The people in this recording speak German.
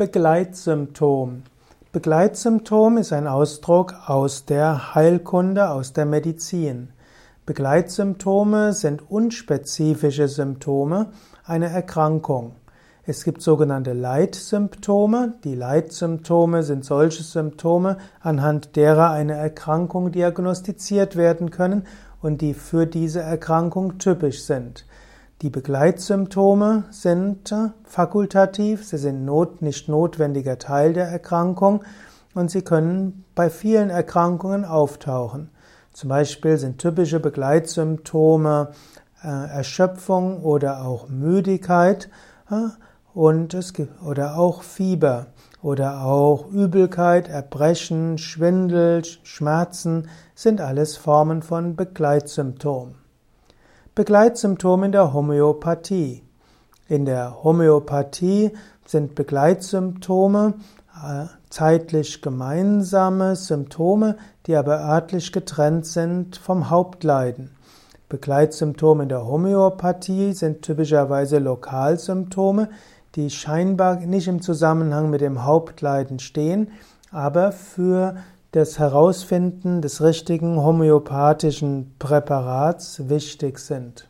Begleitsymptom. Begleitsymptom ist ein Ausdruck aus der Heilkunde, aus der Medizin. Begleitsymptome sind unspezifische Symptome einer Erkrankung. Es gibt sogenannte Leitsymptome. Die Leitsymptome sind solche Symptome, anhand derer eine Erkrankung diagnostiziert werden können und die für diese Erkrankung typisch sind. Die Begleitsymptome sind fakultativ, sie sind not, nicht notwendiger Teil der Erkrankung und sie können bei vielen Erkrankungen auftauchen. Zum Beispiel sind typische Begleitsymptome äh, Erschöpfung oder auch Müdigkeit äh, und es oder auch Fieber oder auch Übelkeit, Erbrechen, Schwindel, Schmerzen sind alles Formen von Begleitsymptomen. Begleitsymptome in der Homöopathie. In der Homöopathie sind Begleitsymptome äh, zeitlich gemeinsame Symptome, die aber örtlich getrennt sind vom Hauptleiden. Begleitsymptome in der Homöopathie sind typischerweise Lokalsymptome, die scheinbar nicht im Zusammenhang mit dem Hauptleiden stehen, aber für das Herausfinden des richtigen homöopathischen Präparats wichtig sind.